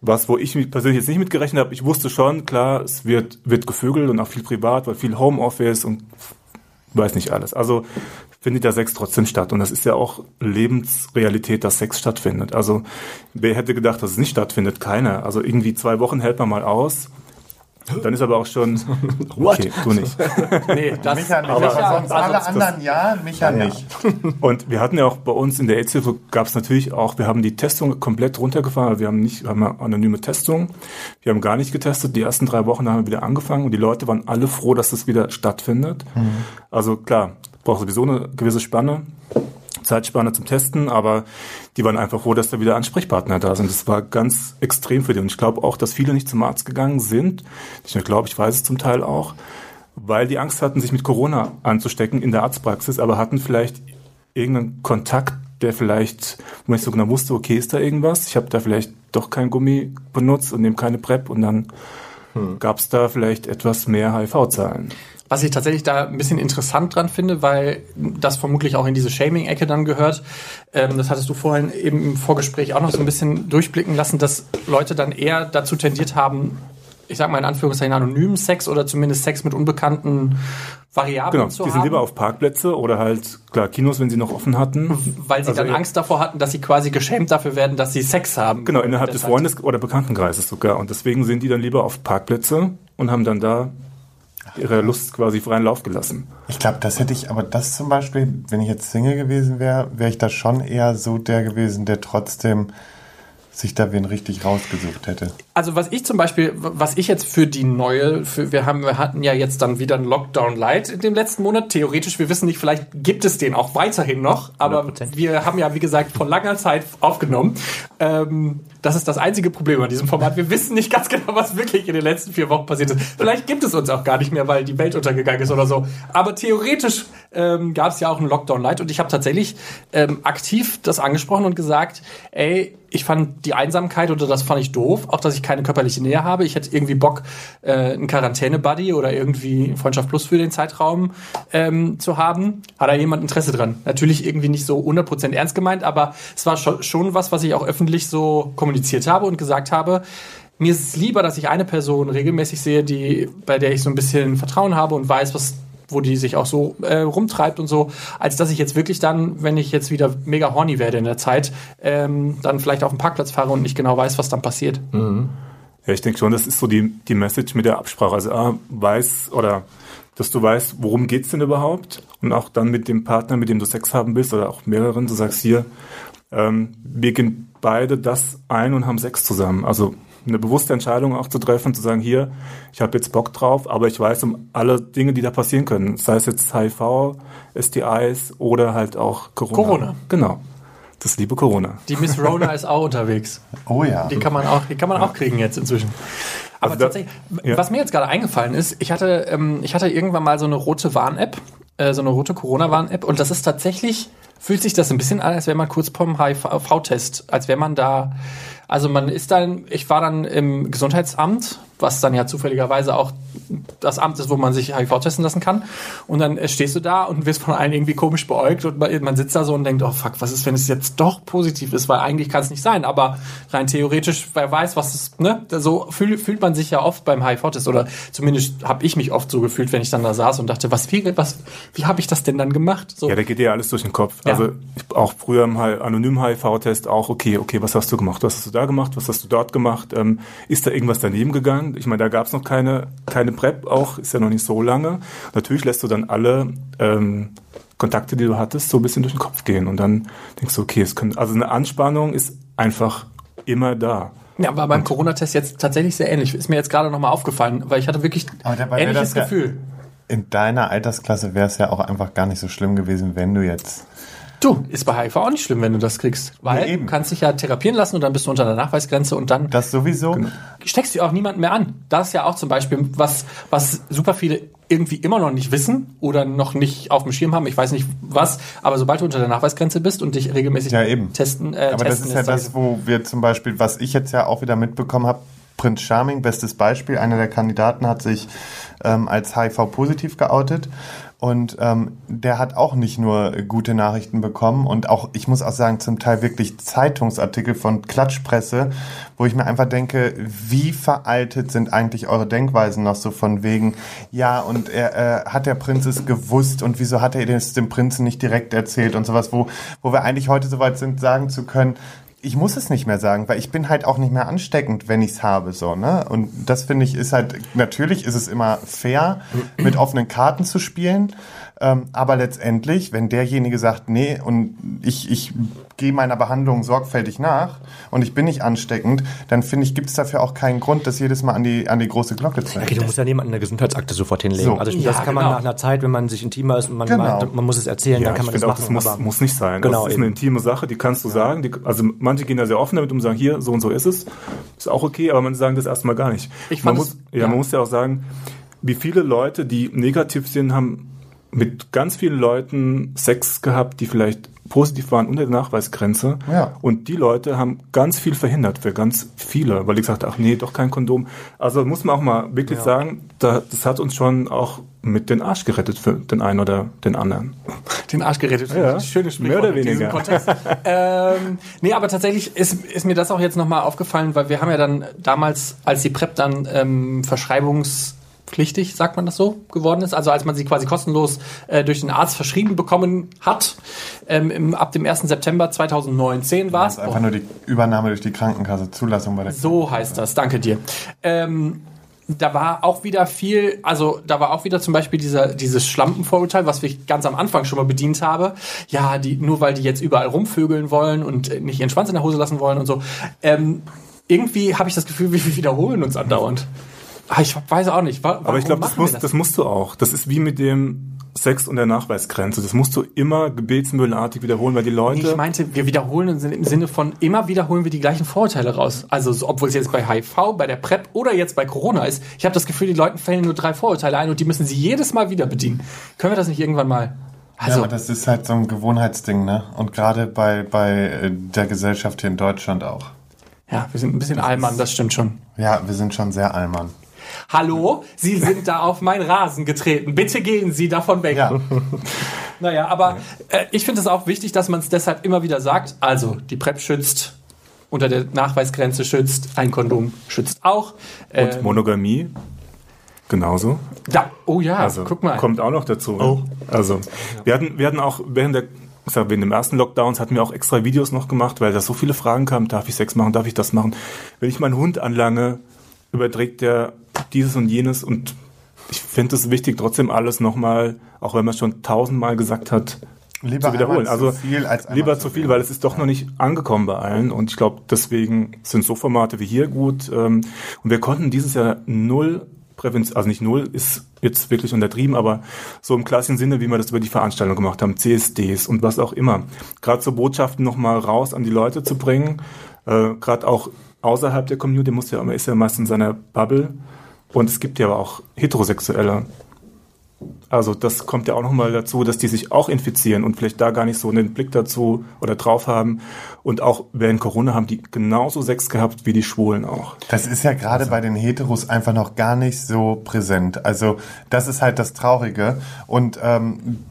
was, wo ich mich persönlich jetzt nicht mitgerechnet habe. Ich wusste schon, klar, es wird, wird gevögelt und auch viel privat, weil viel Homeoffice und weiß nicht alles. Also findet ja Sex trotzdem statt. Und das ist ja auch Lebensrealität, dass Sex stattfindet. Also wer hätte gedacht, dass es nicht stattfindet? Keiner. Also irgendwie zwei Wochen hält man mal aus. Dann ist aber auch schon. *laughs* Okay, du nicht. *laughs* Nee, das, Micha nicht, aber, aber sonst alle also, anderen ja, Micha nicht. *laughs* Und wir hatten ja auch bei uns in der AIDS-Hilfe gab es natürlich auch, wir haben die Testung komplett runtergefahren. Wir haben nicht, wir haben eine anonyme Testung. Wir haben gar nicht getestet. Die ersten drei Wochen haben wir wieder angefangen und die Leute waren alle froh, dass es wieder stattfindet. Also klar, braucht sowieso eine gewisse Spanne. Zeitspanne zum Testen, aber die waren einfach froh, dass da wieder Ansprechpartner da sind. Das war ganz extrem für die. Und ich glaube auch, dass viele nicht zum Arzt gegangen sind. Ich glaube, ich weiß es zum Teil auch, weil die Angst hatten, sich mit Corona anzustecken in der Arztpraxis, aber hatten vielleicht irgendeinen Kontakt, der vielleicht, wo man nicht so genau wusste, okay, ist da irgendwas? Ich habe da vielleicht doch kein Gummi benutzt und nehme keine PrEP und dann gab es da vielleicht etwas mehr HIV-Zahlen. Was ich tatsächlich da ein bisschen interessant dran finde, weil das vermutlich auch in diese Shaming-Ecke dann gehört. Ähm, das hattest du vorhin eben im Vorgespräch auch noch so ein bisschen durchblicken lassen, dass Leute dann eher dazu tendiert haben, ich sag mal in Anführungszeichen anonymen Sex oder zumindest Sex mit unbekannten Variablen Genau, zu die sind lieber auf Parkplätze oder halt, klar, Kinos, wenn sie noch offen hatten. weil sie Also dann Angst davor hatten, dass sie quasi geschämt dafür werden, dass sie Sex haben. Genau, innerhalb des Freundes- oder Bekanntenkreises sogar. Und deswegen sind die dann lieber auf Parkplätze und haben dann da ihre Lust quasi freien Lauf gelassen. Ich glaube, das hätte ich, aber das zum Beispiel, wenn ich jetzt Single gewesen wäre, wäre ich da schon eher so der gewesen, der trotzdem sich da wen richtig rausgesucht hätte. Also was ich zum Beispiel, was ich jetzt für die neue, für, wir haben, wir hatten ja jetzt dann wieder einen Lockdown Light in dem letzten Monat. Theoretisch, wir wissen nicht, vielleicht gibt es den auch weiterhin noch, aber 100%. wir haben ja, wie gesagt, vor langer Zeit aufgenommen. Ähm, Das ist das einzige Problem an diesem Format. Wir wissen nicht ganz genau, was wirklich in den letzten vier Wochen passiert ist. Vielleicht gibt es uns auch gar nicht mehr, weil die Welt untergegangen ist oder so. Aber theoretisch ähm, gab es ja auch einen Lockdown Light und ich habe tatsächlich ähm, aktiv das angesprochen und gesagt, ey, ich fand die Einsamkeit oder das fand ich doof, auch dass ich keine körperliche Nähe habe. Ich hätte irgendwie Bock, äh, einen Quarantäne-Buddy oder irgendwie Freundschaft Plus für den Zeitraum ähm, zu haben. Hat da jemand Interesse dran? Natürlich irgendwie nicht so 100% ernst gemeint, aber es war schon, schon was, was ich auch öffentlich so kommuniziert habe und gesagt habe, mir ist es lieber, dass ich eine Person regelmäßig sehe, die, bei der ich so ein bisschen Vertrauen habe und weiß, was wo die sich auch so äh, rumtreibt und so, als dass ich jetzt wirklich dann, wenn ich jetzt wieder mega horny werde in der Zeit, ähm, dann vielleicht auf den Parkplatz fahre und nicht genau weiß, was dann passiert. Mhm. Ja, ich denke schon, das ist so die, die Message mit der Absprache. Also ah, weiß oder dass du weißt, worum geht's denn überhaupt und auch dann mit dem Partner, mit dem du Sex haben willst oder auch mehreren, du sagst hier, ähm, wir gehen beide das ein und haben Sex zusammen. Also eine bewusste Entscheidung auch zu treffen, zu sagen, hier, ich habe jetzt Bock drauf, aber ich weiß um alle Dinge, die da passieren können. Sei es jetzt HIV, STIs oder halt auch Corona. Corona. Genau. Das liebe Corona. Die Miss Rona *laughs* ist auch unterwegs. Oh ja. Die kann man auch, die kann man auch kriegen jetzt inzwischen. Aber Also da- tatsächlich, ja. was mir jetzt gerade eingefallen ist, ich hatte, ähm, ich hatte irgendwann mal so eine rote Warn-App, äh, so eine rote Corona-Warn-App und das ist tatsächlich, fühlt sich das ein bisschen an, als wäre man kurz vorm HIV-Test, als wäre man da, also man ist dann, ich war dann im Gesundheitsamt, was dann ja zufälligerweise auch das Amt ist, wo man sich HIV testen lassen kann. Und dann stehst du da und wirst von allen irgendwie komisch beäugt und man sitzt da so und denkt, oh fuck, was ist, wenn es jetzt doch positiv ist? Weil eigentlich kann es nicht sein, aber rein theoretisch, wer weiß, was es, ne? So fühl, fühlt man sich ja oft beim HIV-Test oder zumindest habe ich mich oft so gefühlt, wenn ich dann da saß und dachte, was, wie, was, wie habe ich das denn dann gemacht? So. Ja, da geht dir alles durch den Kopf. Ja. Also auch früher im anonymen HIV-Test auch, okay, okay, was hast du gemacht? Was hast du da gemacht? Was hast du dort gemacht? Ähm, ist da irgendwas daneben gegangen? Ich meine, da gab es noch keine, keine PrEP auch, ist ja noch nicht so lange. Natürlich lässt du dann alle ähm, Kontakte, die du hattest, so ein bisschen durch den Kopf gehen. Und dann denkst du, okay, es können, also eine Anspannung ist einfach immer da. Ja, war beim Corona-Test jetzt tatsächlich sehr ähnlich. Ist mir jetzt gerade nochmal aufgefallen, weil ich hatte wirklich wäre ähnliches das ja- Gefühl. In deiner Altersklasse wäre es ja auch einfach gar nicht so schlimm gewesen, wenn du jetzt. Du, ist bei HIV auch nicht schlimm, wenn du das kriegst. Weil Nee, du kannst dich ja therapieren lassen und dann bist du unter der Nachweisgrenze und dann Das sowieso. Genau. steckst du auch niemanden mehr an. Das ist ja auch zum Beispiel was, was super viele irgendwie immer noch nicht wissen oder noch nicht auf dem Schirm haben. Ich weiß nicht was, aber sobald du unter der Nachweisgrenze bist und dich regelmäßig Ja, eben. testen, äh, Aber das testen ist ja lässt, das, wo wir zum Beispiel, was ich jetzt ja auch wieder mitbekommen habe, Prinz Charming, bestes Beispiel, einer der Kandidaten hat sich ähm, als HIV-positiv geoutet und ähm, der hat auch nicht nur gute Nachrichten bekommen und auch, ich muss auch sagen, zum Teil wirklich Zeitungsartikel von Klatschpresse, wo ich mir einfach denke, wie veraltet sind eigentlich eure Denkweisen noch so von wegen, ja, und er äh, hat der Prinz es gewusst und wieso hat er das dem Prinzen nicht direkt erzählt und sowas, wo, wo wir eigentlich heute soweit sind, sagen zu können, ich muss es nicht mehr sagen, weil ich bin halt auch nicht mehr ansteckend, wenn ich es habe, so, ne? Und das finde ich ist halt, natürlich ist es immer fair, mit offenen Karten zu spielen, ähm, aber letztendlich, wenn derjenige sagt, nee, und ich, ich gehe meiner Behandlung sorgfältig nach und ich bin nicht ansteckend, dann finde ich, gibt es dafür auch keinen Grund, das jedes Mal an die, an die große Glocke zu Okay, hängen. du musst ja niemanden eine Gesundheitsakte sofort hinlegen. So. Also ich, Ja, das kann man genau. nach einer Zeit, wenn man sich intimer ist und man Genau. meint, man muss es erzählen, dann kann man ich das finde machen. auch, das muss, aber- muss nicht sein. Genau, das ist eben. eine intime Sache, die kannst du sagen. Die, also manche gehen da sehr offen damit und sagen, hier, so und so ist es. Ist auch okay, aber manche sagen das erstmal gar nicht. Ich man muss, es- ja, ja. man muss ja auch sagen, wie viele Leute, die negativ sind, haben mit ganz vielen Leuten Sex gehabt, die vielleicht positiv waren unter der Nachweisgrenze. Ja. Und die Leute haben ganz viel verhindert für ganz viele, weil gesagt haben, ach nee, doch kein Kondom. Also muss man auch mal wirklich sagen, da, das hat uns schon auch mit den Arsch gerettet für den einen oder den anderen. den Arsch gerettet. Ja, Schönes mehr oder weniger. *laughs* Ähm, nee, aber tatsächlich ist, ist mir das auch jetzt nochmal aufgefallen, weil wir haben ja dann damals, als die PrEP dann ähm, verschreibungspflichtig, sagt man das so, geworden ist, also als man sie quasi kostenlos äh, durch den Arzt verschrieben bekommen hat, ähm, im, ab dem 1. September 2019 war es. einfach nur die Übernahme durch die Krankenkasse, Zulassung bei der So heißt das, danke dir. Ähm, da war auch wieder viel, also da war auch wieder zum Beispiel dieser, dieses Schlampenvorurteil, was ich ganz am Anfang schon mal bedient habe. Ja, die, nur weil die jetzt überall rumvögeln wollen und äh, nicht ihren Schwanz in der Hose lassen wollen und so. Ähm, irgendwie habe ich das Gefühl, wir *laughs* wiederholen uns andauernd. Ah, Ich weiß auch nicht. wa- Aber ich warum glaube, das, musst- das musst du auch. Das ist wie mit dem Sex und der Nachweisgrenze. Das musst du immer gebetsmühlenartig wiederholen, weil die Leute. Ich meinte, wir wiederholen im Sinne von immer wiederholen wir die gleichen Vorurteile raus. Also so, obwohl es jetzt bei HIV, bei der PrEP oder jetzt bei Corona ist. Ich habe das Gefühl, die Leute fällen nur drei Vorurteile ein und die müssen sie jedes Mal wieder bedienen. Können wir das nicht irgendwann mal? ja, Also aber das ist halt so ein Gewohnheitsding, ne? Und gerade bei, bei äh, der Gesellschaft hier in Deutschland auch. ja, wir sind ein bisschen Allmann, das stimmt schon. Ja, wir sind schon sehr allmann. Hallo, Sie sind da auf meinen Rasen getreten. Bitte gehen Sie davon weg. Ja, *laughs* Naja, aber äh, ich finde es auch wichtig, dass man es deshalb immer wieder sagt. Also, die PrEP schützt, unter der Nachweisgrenze schützt, ein Kondom schützt auch. und Ähm, Monogamie genauso. da, oh ja, Also guck mal. kommt auch noch dazu. Oh. Also wir hatten, wir hatten auch während der ich sag, während dem ersten Lockdowns hatten wir auch extra Videos noch gemacht, weil da so viele Fragen kamen, darf ich Sex machen, darf ich das machen? Wenn ich meinen Hund anlange, überträgt der dieses und jenes und ich finde es wichtig, trotzdem alles nochmal, auch wenn man es schon tausendmal gesagt hat, lieber zu wiederholen. Also zu viel als lieber zu viel, weil es ist doch noch nicht angekommen bei allen. Und ich glaube, deswegen sind so Formate wie hier gut. Ähm, und wir konnten dieses Jahr null Prävention, also nicht null, ist jetzt wirklich untertrieben, aber so im klassischen Sinne, wie wir das über die Veranstaltung gemacht haben, CSDs und was auch immer. Gerade so Botschaften nochmal raus an die Leute zu bringen, äh, gerade auch außerhalb der Community, muss ja, man ist ja meist in seiner Bubble. Und es gibt ja aber auch Heterosexuelle, also das kommt ja auch nochmal dazu, dass die sich auch infizieren und vielleicht da gar nicht so einen Blick dazu oder drauf haben. Und auch während Corona haben die genauso Sex gehabt wie die Schwulen auch. Das ist ja gerade bei den Heteros einfach noch gar nicht so präsent. Also das ist halt das Traurige. Und ähm,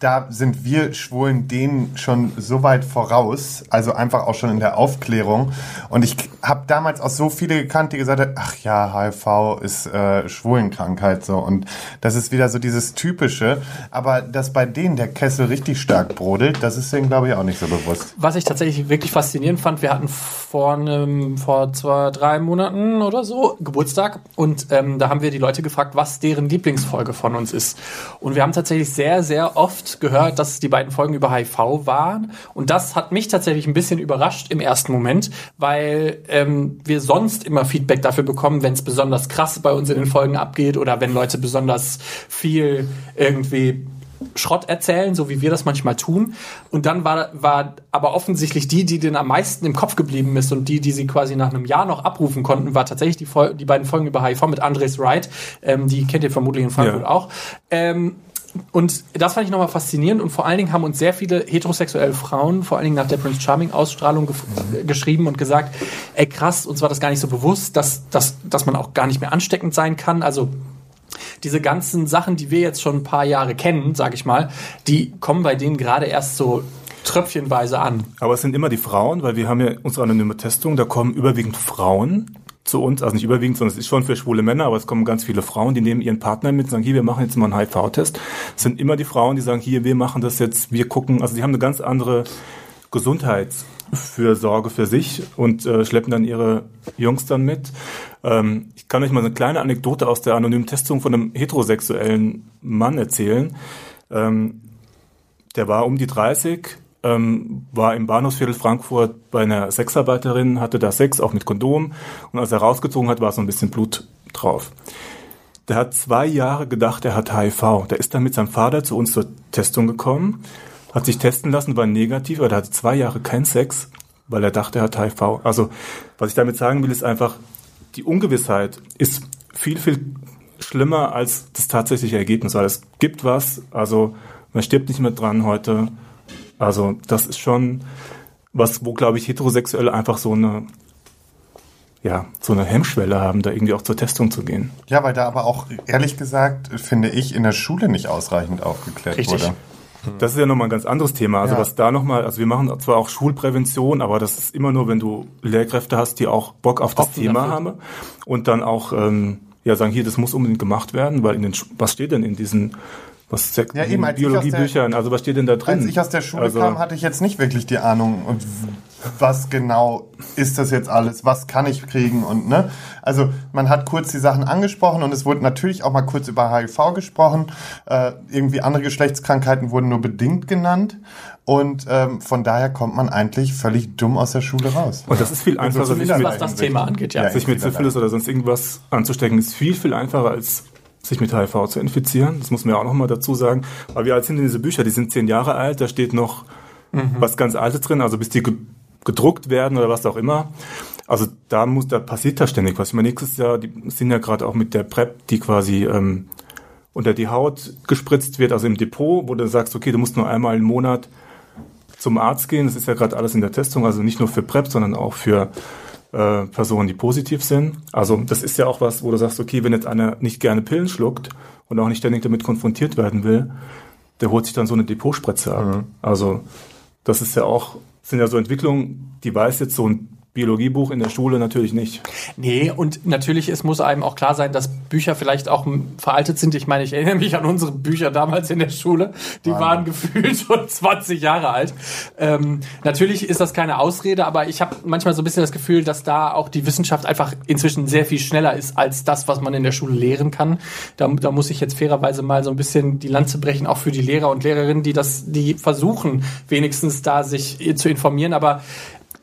da sind wir Schwulen denen schon so weit voraus, also einfach auch schon in der Aufklärung. Und ich habe damals auch so viele gekannt, die gesagt haben, ach ja, HIV ist äh, Schwulenkrankheit so. Und das ist wieder so dieses Typische. Aber dass bei denen der Kessel richtig stark brodelt, das ist denen, glaube ich, auch nicht so bewusst. Was ich tatsächlich wirklich faszinierend fand, wir hatten vor einem, vor zwei, drei Monaten oder so Geburtstag und ähm, da haben wir die Leute gefragt, was deren Lieblingsfolge von uns ist. Und wir haben tatsächlich sehr, sehr oft gehört, dass die beiden Folgen über HIV waren. Und das hat mich tatsächlich ein bisschen überrascht im ersten Moment, weil ähm, wir sonst immer Feedback dafür bekommen, wenn es besonders krass bei uns in den Folgen abgeht oder wenn Leute besonders viel irgendwie Schrott erzählen, so wie wir das manchmal tun. Und dann war, war aber offensichtlich die, die denen am meisten im Kopf geblieben ist und die, die sie quasi nach einem Jahr noch abrufen konnten, war tatsächlich die, Fol die beiden Folgen über HIV mit Andres Wright. Ähm, die kennt ihr vermutlich in Frankfurt Ja. auch. Ähm, und das fand ich nochmal faszinierend und vor allen Dingen haben uns sehr viele heterosexuelle Frauen, vor allen Dingen nach der Prince Charming Ausstrahlung äh, geschrieben und gesagt, ey krass, uns war das gar nicht so bewusst, dass, dass, dass man auch gar nicht mehr ansteckend sein kann. Also diese ganzen Sachen, die wir jetzt schon ein paar Jahre kennen, sag ich mal, die kommen bei denen gerade erst so tröpfchenweise an. Aber es sind immer die Frauen, weil wir haben ja unsere anonyme Testung, da kommen überwiegend Frauen zu uns, also nicht überwiegend, sondern es ist schon für schwule Männer, aber es kommen ganz viele Frauen, die nehmen ihren Partner mit und sagen, hier, wir machen jetzt mal einen HIV-Test. Es sind immer die Frauen, die sagen, hier, wir machen das jetzt, wir gucken, also die haben eine ganz andere Gesundheitsfürsorge für sich und äh, schleppen dann ihre Jungs dann mit. Ähm, ich kann euch mal eine kleine Anekdote aus der anonymen Testung von einem heterosexuellen Mann erzählen. Ähm, der war um die 30, ähm, war im Bahnhofsviertel Frankfurt bei einer Sexarbeiterin, hatte da Sex, auch mit Kondom. Und als er rausgezogen hat, war so ein bisschen Blut drauf. Der hat zwei Jahre gedacht, er hat HIV. Der ist dann mit seinem Vater zu uns zur Testung gekommen, hat sich testen lassen, war negativ, aber der hatte zwei Jahre keinen Sex, weil er dachte, er hat HIV. Also, was ich damit sagen will, ist einfach, die Ungewissheit ist viel, viel schlimmer als das tatsächliche Ergebnis, weil es gibt was, also man stirbt nicht mehr dran heute. Also das ist schon was, wo, glaube ich, Heterosexuelle einfach so eine, ja, so eine Hemmschwelle haben, da irgendwie auch zur Testung zu gehen. Ja, weil da aber auch, ehrlich gesagt, finde ich, in der Schule nicht ausreichend aufgeklärt Richtig. wurde. Das ist ja nochmal ein ganz anderes Thema. Also Ja. was da nochmal, also wir machen zwar auch Schulprävention, aber das ist immer nur, wenn du Lehrkräfte hast, die auch Bock auf das Offen Thema dafür. haben und dann auch ähm, ja sagen, hier, das muss unbedingt gemacht werden, weil in den was steht denn in diesen was Sek- Ja, eben, ich Biologiebüchern, also was steht denn da drin? Als ich aus der Schule also, kam, hatte ich jetzt nicht wirklich die Ahnung, und was genau ist das jetzt alles, was kann ich kriegen und ne. Also man hat kurz die Sachen angesprochen und es wurde natürlich auch mal kurz über HIV gesprochen. Äh, irgendwie andere Geschlechtskrankheiten wurden nur bedingt genannt und ähm, von daher kommt man eigentlich völlig dumm aus der Schule raus. Und das ist viel einfacher, zu sich mit, Was das Thema angeht, ja. Ja. sich mit. Syphilis oder sonst irgendwas anzustecken, ist viel, viel einfacher als sich mit HIV zu infizieren. Das muss man ja auch nochmal dazu sagen. Aber wie alt sind denn diese Bücher? Die sind zehn Jahre alt, da steht noch mhm. was ganz Altes drin, also bis die gedruckt werden oder was auch immer. Also da muss, da passiert da ständig was. Ich meine, nächstes Jahr, die sind ja gerade auch mit der PrEP, die quasi ähm, unter die Haut gespritzt wird, also im Depot, wo du sagst, okay, du musst nur einmal im Monat zum Arzt gehen. Das ist ja gerade alles in der Testung, also nicht nur für PrEP, sondern auch für äh, Personen, die positiv sind. Also das ist ja auch was, wo du sagst, okay, wenn jetzt einer nicht gerne Pillen schluckt und auch nicht ständig damit konfrontiert werden will, der holt sich dann so eine Depotspritze ab. Mhm. Also das ist ja auch, sind ja so Entwicklungen, die weiß jetzt so ein Biologiebuch in der Schule natürlich nicht. Nee, und natürlich, es muss einem auch klar sein, dass Bücher vielleicht auch veraltet sind. Ich meine, ich erinnere mich an unsere Bücher damals in der Schule. Die Mann. waren gefühlt schon 20 Jahre alt. Ähm, natürlich ist das keine Ausrede, aber ich habe manchmal so ein bisschen das Gefühl, dass da auch die Wissenschaft einfach inzwischen sehr viel schneller ist als das, was man in der Schule lehren kann. Da, da muss ich jetzt fairerweise mal so ein bisschen die Lanze brechen, auch für die Lehrer und Lehrerinnen, die das, die versuchen, wenigstens da sich zu informieren. Aber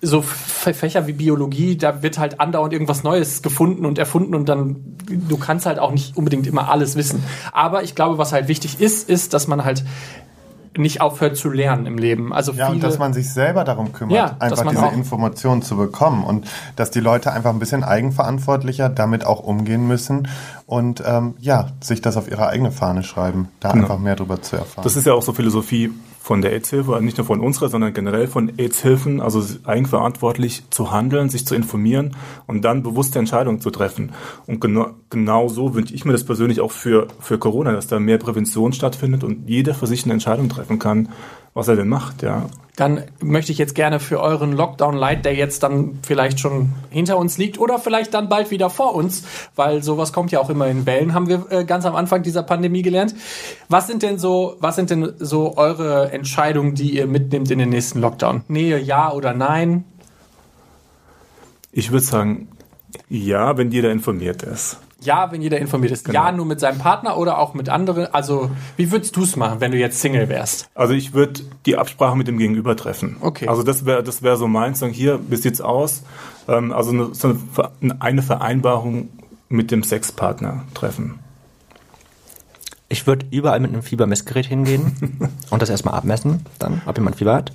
so Fächer wie Biologie, da wird halt andauernd irgendwas Neues gefunden und erfunden und dann, du kannst halt auch nicht unbedingt immer alles wissen. Aber ich glaube, was halt wichtig ist, ist, dass man halt nicht aufhört zu lernen im Leben. Also ja, und dass man sich selber darum kümmert, ja, einfach diese Informationen zu bekommen und dass die Leute einfach ein bisschen eigenverantwortlicher damit auch umgehen müssen und ähm, ja, sich das auf ihre eigene Fahne schreiben, da genau. einfach mehr darüber zu erfahren. Das ist ja auch so Philosophie von der AIDS-Hilfe, nicht nur von unserer, sondern generell von AIDS-Hilfen, also eigenverantwortlich zu handeln, sich zu informieren und dann bewusste Entscheidungen zu treffen. Und genau, genau so wünsche ich mir das persönlich auch für, für Corona, dass da mehr Prävention stattfindet und jeder für sich eine Entscheidung treffen kann, was er denn macht, ja. Dann möchte ich jetzt gerne für euren Lockdown Light, der jetzt dann vielleicht schon hinter uns liegt oder vielleicht dann bald wieder vor uns, weil sowas kommt ja auch immer in Wellen, haben wir äh, ganz am Anfang dieser Pandemie gelernt. Was sind denn so, was sind denn so eure Entscheidungen, die ihr mitnimmt in den nächsten Lockdown? Nähe, ja oder nein? Ich würde sagen, ja, wenn jeder informiert ist. Ja, wenn jeder informiert ist. Genau. Ja, nur mit seinem Partner oder auch mit anderen. Also, wie würdest du es machen, wenn du jetzt Single wärst? Also, ich würde die Absprache mit dem Gegenüber treffen. Okay. Also, das wäre das wär so meins. Sagen, hier, wie sieht's aus? Ähm, also, eine, so eine Vereinbarung mit dem Sexpartner treffen. Ich würde überall mit einem Fiebermessgerät hingehen *laughs* und das erstmal abmessen, dann, ob jemand Fieber hat,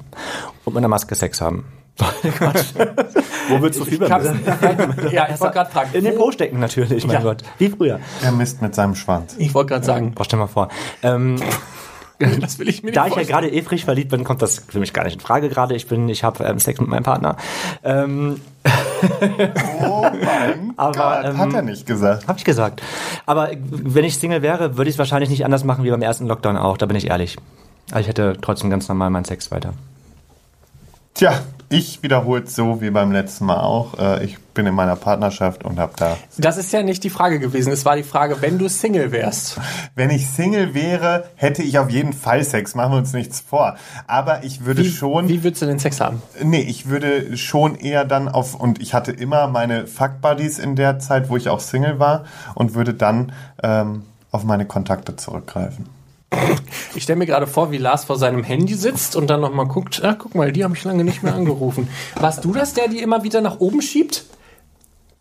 und mit einer Maske Sex haben. *laughs* Wo willst du Fieber messen? *laughs* ja, ich wollte gerade fragen. In den Po stecken natürlich, mein ja. Gott. Wie früher. Er misst mit seinem Schwanz. Ich wollte gerade sagen. Boah, stell mal vor. Ähm, *laughs* das will ich mir Da ich ja gerade eh frisch verliebt bin, kommt das für mich gar nicht in Frage gerade. Ich bin, ich habe ähm, Sex mit meinem Partner. Ähm, oh mein *laughs* aber, Gott, ähm, hat er nicht gesagt. Hab ich gesagt. Aber wenn ich Single wäre, würde ich es wahrscheinlich nicht anders machen wie beim ersten Lockdown auch. Da bin ich ehrlich. Aber ich hätte trotzdem ganz normal meinen Sex weiter. Tja, ich wiederhole es so wie beim letzten Mal auch. Äh, ich bin in meiner Partnerschaft und habe da. Das ist ja nicht die Frage gewesen. Es war die Frage, wenn du Single wärst. Wenn ich Single wäre, hätte ich auf jeden Fall Sex. Machen wir uns nichts vor. Aber ich würde wie, schon. Wie würdest du den Sex haben? Nee, ich würde schon eher dann auf. Und ich hatte immer meine Fuck Buddies in der Zeit, wo ich auch Single war und würde dann ähm, auf meine Kontakte zurückgreifen. Ich stelle mir gerade vor, wie Lars vor seinem Handy sitzt und dann nochmal guckt, ah, guck mal, die habe ich lange nicht mehr angerufen. Warst du das, der die immer wieder nach oben schiebt?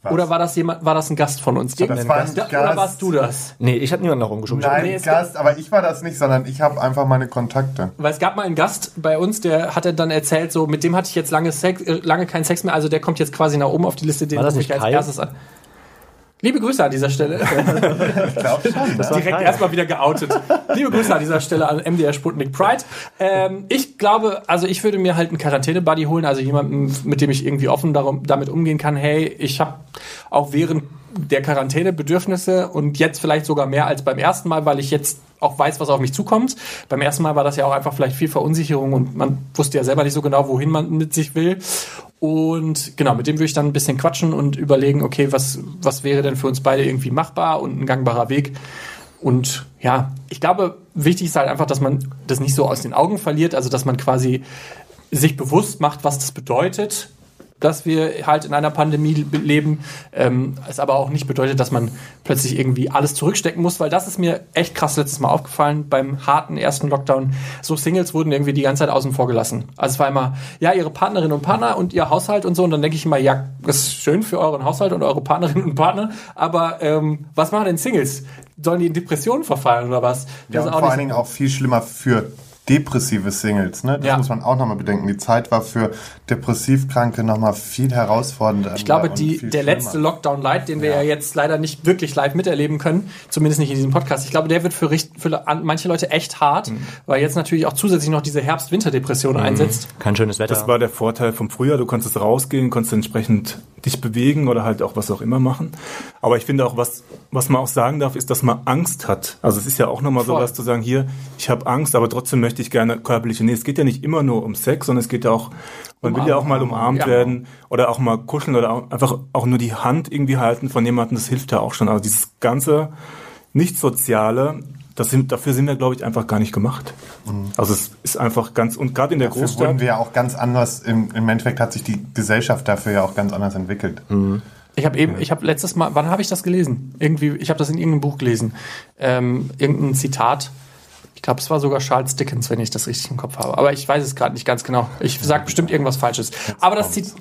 Was? Oder war das jemand, war das ein Gast von uns? Das war ein Gast. Oder warst du das? Nee, ich habe niemanden nach oben geschoben. Nein, nee, Gast, aber ich war das nicht, sondern ich habe einfach meine Kontakte. Weil es gab mal einen Gast bei uns, der hatte dann erzählt, so, mit dem hatte ich jetzt lange, Sex, äh, lange keinen Sex mehr, also der kommt jetzt quasi nach oben auf die Liste, den rufe ich als Kai? erstes an. Liebe Grüße an dieser Stelle. *laughs* ich glaube schon. Direkt erstmal wieder geoutet. Liebe Grüße an dieser Stelle an MDR Sputnik Pride. Ähm, ich glaube, also ich würde mir halt einen Quarantäne-Buddy holen, also jemanden, mit dem ich irgendwie offen darum, damit umgehen kann. Hey, ich habe auch während der Quarantäne Bedürfnisse und jetzt vielleicht sogar mehr als beim ersten Mal, weil ich jetzt auch weiß, was auf mich zukommt. Beim ersten Mal war das ja auch einfach vielleicht viel Verunsicherung und man wusste ja selber nicht so genau, wohin man mit sich will. Und genau, mit dem würde ich dann ein bisschen quatschen und überlegen, okay, was, was wäre denn für uns beide irgendwie machbar und ein gangbarer Weg. Und ja, ich glaube, wichtig ist halt einfach, dass man das nicht so aus den Augen verliert, also dass man quasi sich bewusst macht, was das bedeutet, dass wir halt in einer Pandemie leben. Ähm, es aber auch nicht bedeutet, dass man plötzlich irgendwie alles zurückstecken muss, weil das ist mir echt krass letztes Mal aufgefallen beim harten ersten Lockdown. So Singles wurden irgendwie die ganze Zeit außen vor gelassen. Also es war immer, ja, ihre Partnerin und Partner und ihr Haushalt und so. Und dann denke ich immer, ja, das ist schön für euren Haushalt und eure Partnerin und Partner. Aber ähm, was machen denn Singles? Sollen die in Depressionen verfallen oder was? Ja, Das ist und vor allen Dingen auch viel schlimmer für depressive Singles. Ne? Das Ja. muss man auch nochmal bedenken. Die Zeit war für Depressivkranke nochmal viel herausfordernder. Ich glaube, die, der schlimmer. letzte Lockdown Light, den wir ja. jetzt leider nicht wirklich live miterleben können, zumindest nicht in diesem Podcast, ich glaube, der wird für, für an- manche Leute echt hart, Mhm. weil jetzt natürlich auch zusätzlich noch diese Herbst-Winter-Depression einsetzt. Kein schönes Wetter. Das war der Vorteil vom Frühjahr. Du konntest rausgehen, konntest entsprechend dich bewegen oder halt auch was auch immer machen. Aber ich finde auch, was, was man auch sagen darf, ist, dass man Angst hat. Also es ist ja auch nochmal so Voll. was zu sagen, hier, ich habe Angst, aber trotzdem möchte ich gerne körperliche Nähe. Es geht ja nicht immer nur um Sex, sondern es geht ja auch, man will ja auch mal umarmt Ja. werden oder auch mal kuscheln oder auch, einfach auch nur die Hand irgendwie halten von jemandem, das hilft ja auch schon. Also dieses ganze Nicht-Soziale, das sind, dafür sind wir, glaube ich, einfach gar nicht gemacht. Also es ist einfach ganz, und gerade in der Dafür Großstadt. wurden wir ja auch ganz anders, im, im Endeffekt hat sich die Gesellschaft dafür ja auch ganz anders entwickelt. Ich habe eben, ich habe letztes Mal, wann habe ich das gelesen? Irgendwie, ich habe das in irgendeinem Buch gelesen. Ähm, irgendein Zitat. Ich glaube, es war sogar Charles Dickens, wenn ich das richtig im Kopf habe. Aber ich weiß es gerade nicht ganz genau. Ich sage bestimmt irgendwas Falsches. Aber das Zitat.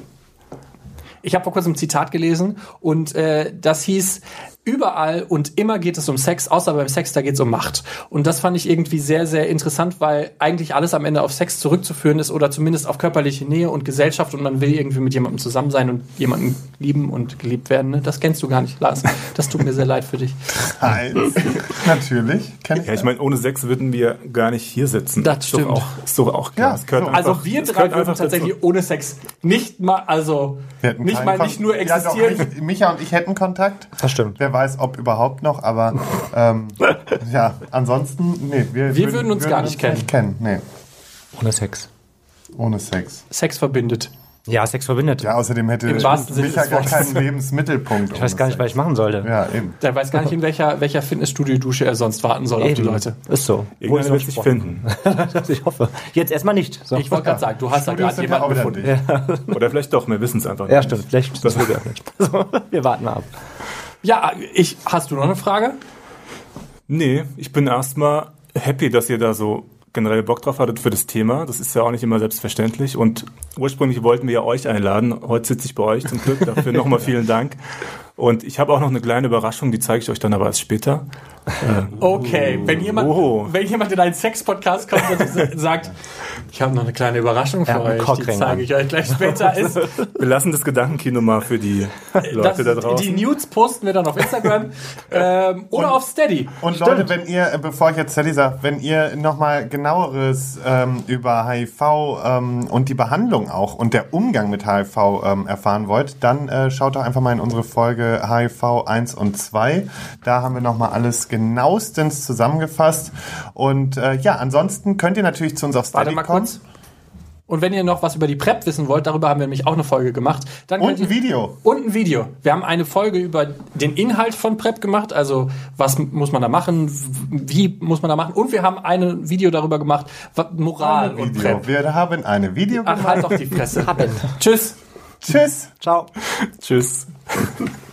Ich habe vor kurzem ein Zitat gelesen und äh, das hieß, überall und immer geht es um Sex, außer beim Sex, da geht es um Macht. Und das fand ich irgendwie sehr, sehr interessant, weil eigentlich alles am Ende auf Sex zurückzuführen ist oder zumindest auf körperliche Nähe und Gesellschaft und man will irgendwie mit jemandem zusammen sein und jemanden lieben und geliebt werden. Ne? Das kennst du gar nicht, Lars. Das tut mir sehr leid für dich. *laughs* Eins. Natürlich. Kenn ich Ja, ich meine, ohne Sex würden wir gar nicht hier sitzen. Das Ist doch stimmt. Auch, ist doch auch klar. Ja, Es gehört so. Also einfach- wir es drei würden einfach tatsächlich dazu. ohne Sex nicht mal, also Wir nicht mal Kon- nicht nur Ja, doch, existieren. mich, Micha und ich hätten Kontakt. Das stimmt. Wer weiß, ob überhaupt noch, aber ähm, *laughs* ja, ansonsten, nee, wir, Wir würden uns gar nicht kennen. nicht kennen. Nee, Ohne Sex. ohne Sex. Sex verbindet. Ja, Sex verbindet. Ja, außerdem hätte Im wahrsten Sinne Micha gar keinen *laughs* Lebensmittelpunkt. Ich weiß gar nicht, was ich machen sollte. Ja, eben. Der weiß gar nicht, in welcher, welcher Fitnessstudio-Dusche er sonst warten soll auf die Eben. Leute. Ist so. Irgendwann wird sich finden. *laughs* ich hoffe. Jetzt erstmal nicht. So. Ich wollte gerade sagen, du hast da Studios gerade ja jemanden gefunden. dicht. Oder vielleicht doch, wir wissen es einfach ja, nicht. stimmt. Vielleicht das wird ja nicht. Wir warten mal ab. Ja, ich, hast du noch eine Frage? Nee, ich bin erstmal happy, dass ihr da so generell Bock drauf hattet für das Thema. Das ist ja auch nicht immer selbstverständlich. Und ursprünglich wollten wir ja euch einladen. Heute sitze ich bei euch zum Glück. Dafür nochmal *laughs* vielen Dank. Und ich habe auch noch eine kleine Überraschung, die zeige ich euch dann aber erst später. *laughs* Okay, wenn jemand, Oh. wenn jemand in einen Sex-Podcast kommt und sa- sagt, ich habe noch eine kleine Überraschung für euch, die Cockring zeige an. ich euch gleich später, *laughs* ist, Wir lassen das Gedankenkino mal für die Leute das, da draußen. die Nudes posten wir dann auf Instagram *laughs* ähm, oder auf Steady. Und Leute, wenn ihr, äh, bevor ich jetzt Sally sage, wenn ihr nochmal genaueres ähm, über HIV ähm, und die Behandlung auch und der Umgang mit HIV ähm, erfahren wollt, dann äh, schaut doch einfach mal in unsere Folge HIV 1 und 2. Da haben wir nochmal alles genauestens zusammengefasst. Und äh, ja, ansonsten könnt ihr natürlich zu uns auf Warte Steady mal kommen. kurz. Und wenn ihr noch was über die PrEP wissen wollt, darüber haben wir nämlich auch eine Folge gemacht. Dann Und ein ihr- Video. Und ein Video. Wir haben eine Folge über den Inhalt von PrEP gemacht, also was muss man da machen, wie muss man da machen. Und wir haben ein Video darüber gemacht, was Moral Ein und Video. PrEP. Wir haben eine Video Ach, gemacht. halt doch die Fresse. Tschüss. Tschüss. Ciao. Tschüss. *laughs*